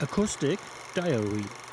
Acoustic Diary.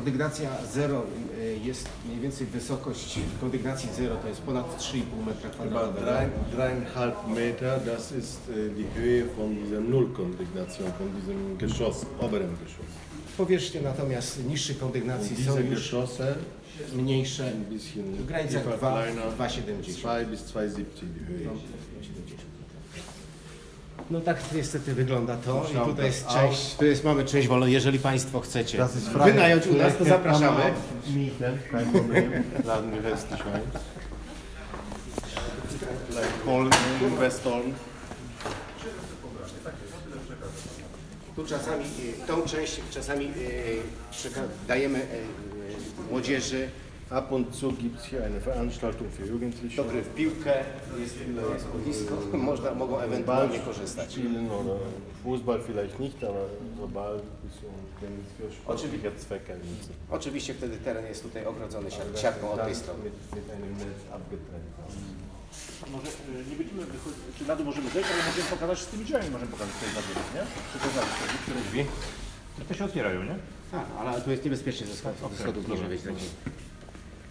Kondygnacja 0 y, jest mniej więcej wysokość kondygnacji 0 to jest ponad 3,5 metra kwadratowego. drei, dreieinhalb Meter, das ist äh, die Höhe von dieser Nullkondignation, von diesem Geschoss, oberen Geschoss. Powierzchnie natomiast niższych kondygnacji są już Geschosse mniejsze, w granicach tiefer, 2, kleiner, 2,70. 2 bis 2,70 die Höhe. No tak niestety wygląda to i tutaj jest część, tu jest, mamy część wolną, jeżeli Państwo chcecie Das ist frei. wynająć u nas, to zapraszamy. Mieten, kein Problem. Laden wir westlich ein. Vielleicht Polen, Westholm. Tu czasami, y, tą część czasami y, przeka- dajemy y, y, młodzieży Ab und zu gibt es hier eine Veranstaltung für Jugendliche. do gry w piłkę, jest, boisko, można, mogą ewentualnie korzystać. spielen oder Fußball vielleicht nicht, aber so Ball Tennis für sportliche Zwecke nutzen. Oczywiście wtedy teren jest tutaj ogrodzony siat- siatką od tej strony. Mit, mit einem Netz abgetrennt. Może y, nie będziemy wychodzić, czy na dół możemy zejść, ale możemy pokazać z tymi drzwiami, możemy pokazać tutaj na dół, nie? Pokazać te które drzwi. To się otwierają, nie? Tak, ale tu jest niebezpiecznie ze schodów, ze schodów niżej wejść.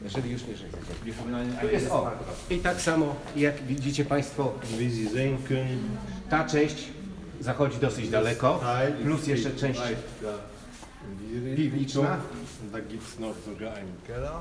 Jeżeli już niżej zejdziemy. Tu jest o. I tak samo jak widzicie Państwo, Wie Sie sehen können, ta część zachodzi dosyć daleko, Teil plus jeszcze część da in Richtung. piwniczna. Und da gibt es noch sogar einen Keller.